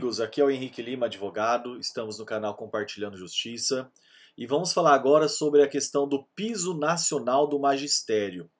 amigos, aqui é o Henrique Lima, advogado. Estamos no canal Compartilhando Justiça e vamos falar agora sobre a questão do piso nacional do magistério.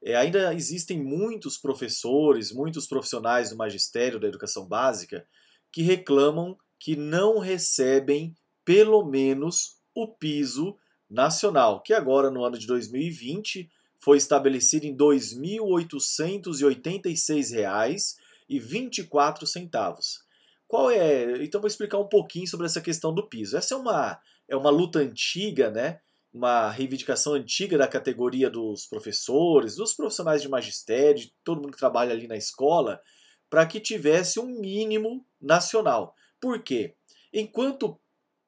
É, ainda existem muitos professores, muitos profissionais do magistério da educação básica que reclamam que não recebem pelo menos o piso nacional, que agora no ano de 2020 foi estabelecido em R$ 2.886,24. Qual é? Então vou explicar um pouquinho sobre essa questão do piso. Essa é uma é uma luta antiga, né? Uma reivindicação antiga da categoria dos professores, dos profissionais de magistério, de todo mundo que trabalha ali na escola, para que tivesse um mínimo nacional. Por quê? Enquanto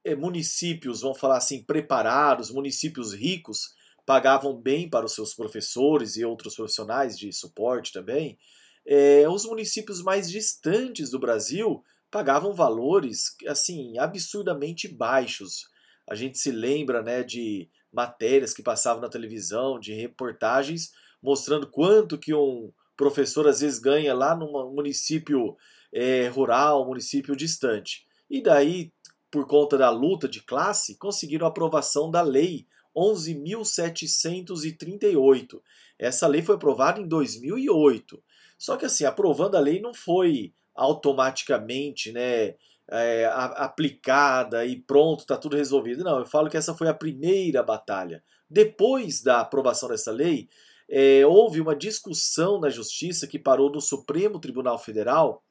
é, municípios, vamos falar assim, preparados, municípios ricos, pagavam bem para os seus professores e outros profissionais de suporte também, é, os municípios mais distantes do Brasil pagavam valores assim absurdamente baixos. A gente se lembra né, de matérias que passavam na televisão, de reportagens mostrando quanto que um professor às vezes ganha lá num município é, rural, município distante. E daí, por conta da luta de classe, conseguiram a aprovação da lei 11.738. Essa lei foi aprovada em 2008. Só que assim, aprovando a lei não foi automaticamente né, é, aplicada e pronto, está tudo resolvido. Não, eu falo que essa foi a primeira batalha. Depois da aprovação dessa lei, é, houve uma discussão na justiça que parou no Supremo Tribunal Federal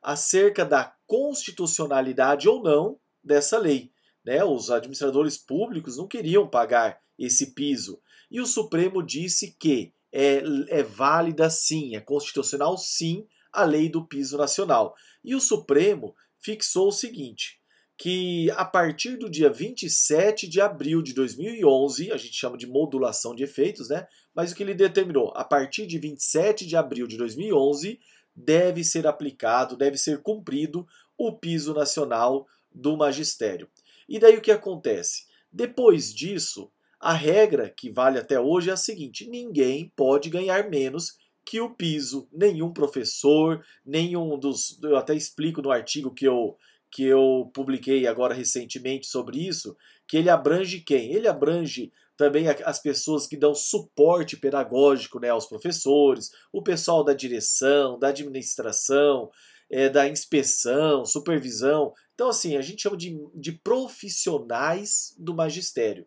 acerca da constitucionalidade ou não dessa lei. Né? Os administradores públicos não queriam pagar esse piso. E o Supremo disse que é, é válida sim, é constitucional sim a lei do piso nacional. E o Supremo fixou o seguinte: que a partir do dia 27 de abril de 2011, a gente chama de modulação de efeitos, né? Mas o que ele determinou, a partir de 27 de abril de 2011, deve ser aplicado, deve ser cumprido o piso nacional do magistério. E daí o que acontece? Depois disso, a regra que vale até hoje é a seguinte: ninguém pode ganhar menos que o piso, nenhum professor, nenhum dos. Eu até explico no artigo que eu, que eu publiquei agora recentemente sobre isso, que ele abrange quem? Ele abrange também as pessoas que dão suporte pedagógico né, aos professores, o pessoal da direção, da administração, é, da inspeção, supervisão. Então, assim, a gente chama de, de profissionais do magistério.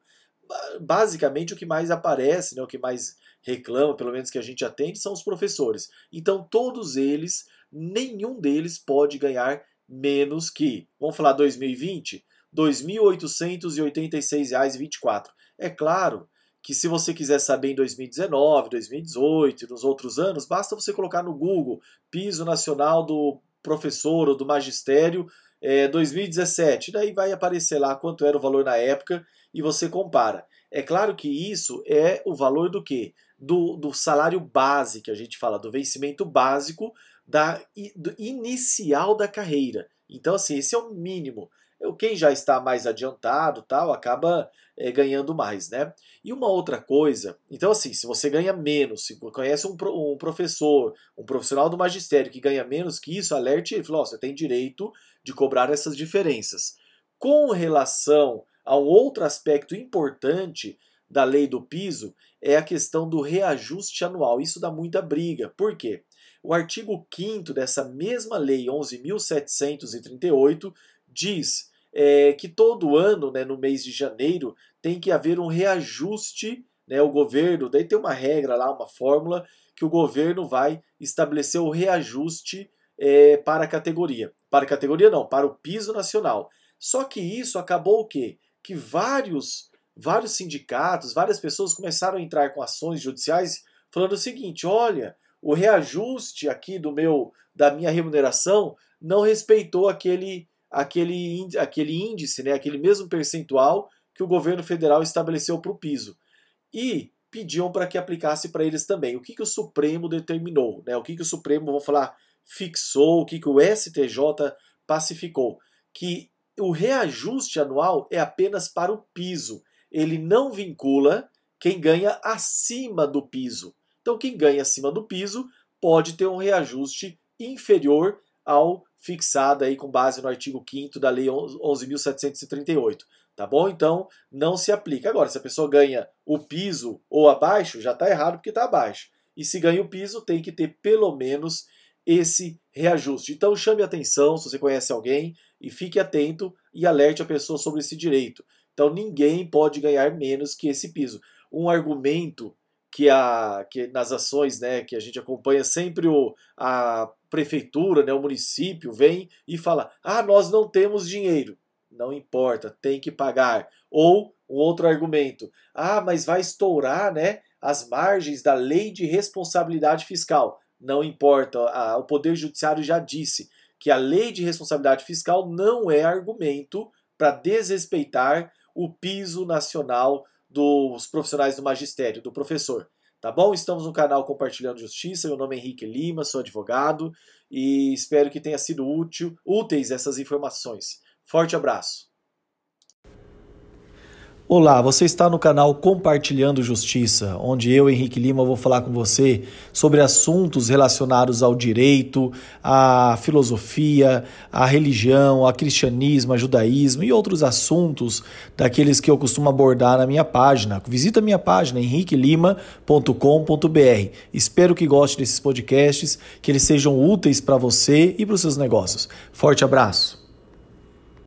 Basicamente, o que mais aparece, né, o que mais reclama, pelo menos que a gente atende, são os professores. Então, todos eles, nenhum deles pode ganhar menos que, vamos falar 2020, R$ 2.886,24. É claro que se você quiser saber em 2019, 2018 e nos outros anos, basta você colocar no Google piso nacional do professor ou do magistério é, 2017. Daí vai aparecer lá quanto era o valor na época e você compara. É claro que isso é o valor do quê? Do, do salário base, que a gente fala, do vencimento básico da, do inicial da carreira. Então, assim, esse é o mínimo. Quem já está mais adiantado tal acaba é, ganhando mais, né? E uma outra coisa, então assim, se você ganha menos, se conhece um, um professor, um profissional do magistério que ganha menos que isso, alerte ele, fala, oh, você tem direito de cobrar essas diferenças. Com relação a um outro aspecto importante da lei do piso, é a questão do reajuste anual. Isso dá muita briga. Por quê? O artigo 5 dessa mesma lei 11.738 diz é, que todo ano, né, no mês de janeiro, tem que haver um reajuste, né, o governo, daí tem uma regra lá, uma fórmula, que o governo vai estabelecer o reajuste é, para a categoria. Para a categoria não, para o piso nacional. Só que isso acabou o quê? que vários, vários sindicatos, várias pessoas começaram a entrar com ações judiciais falando o seguinte: olha, o reajuste aqui do meu da minha remuneração não respeitou aquele aquele aquele índice, né, aquele mesmo percentual que o governo federal estabeleceu para o piso. E pediam para que aplicasse para eles também. O que, que o Supremo determinou? Né? O que, que o Supremo, vamos falar, fixou, o que, que o STJ pacificou? Que o reajuste anual é apenas para o piso. Ele não vincula quem ganha acima do piso. Então, quem ganha acima do piso pode ter um reajuste inferior ao fixada aí com base no artigo 5 da Lei 11.738. Tá bom? Então, não se aplica. Agora, se a pessoa ganha o piso ou abaixo, já está errado porque está abaixo. E se ganha o piso, tem que ter pelo menos esse reajuste. Então, chame atenção se você conhece alguém e fique atento e alerte a pessoa sobre esse direito. Então, ninguém pode ganhar menos que esse piso. Um argumento que, a, que nas ações né, que a gente acompanha, sempre o, a prefeitura, né, o município vem e fala: ah, nós não temos dinheiro. Não importa, tem que pagar. Ou um outro argumento: ah, mas vai estourar né, as margens da lei de responsabilidade fiscal. Não importa, a, o Poder Judiciário já disse que a lei de responsabilidade fiscal não é argumento para desrespeitar o piso nacional dos profissionais do magistério, do professor. Tá bom? Estamos no canal Compartilhando Justiça. Meu nome é Henrique Lima, sou advogado e espero que tenha sido útil, úteis essas informações. Forte abraço. Olá, você está no canal Compartilhando Justiça, onde eu, Henrique Lima, vou falar com você sobre assuntos relacionados ao direito, à filosofia, à religião, ao cristianismo, ao judaísmo e outros assuntos daqueles que eu costumo abordar na minha página. Visita minha página henriquelima.com.br. Espero que goste desses podcasts, que eles sejam úteis para você e para os seus negócios. Forte abraço.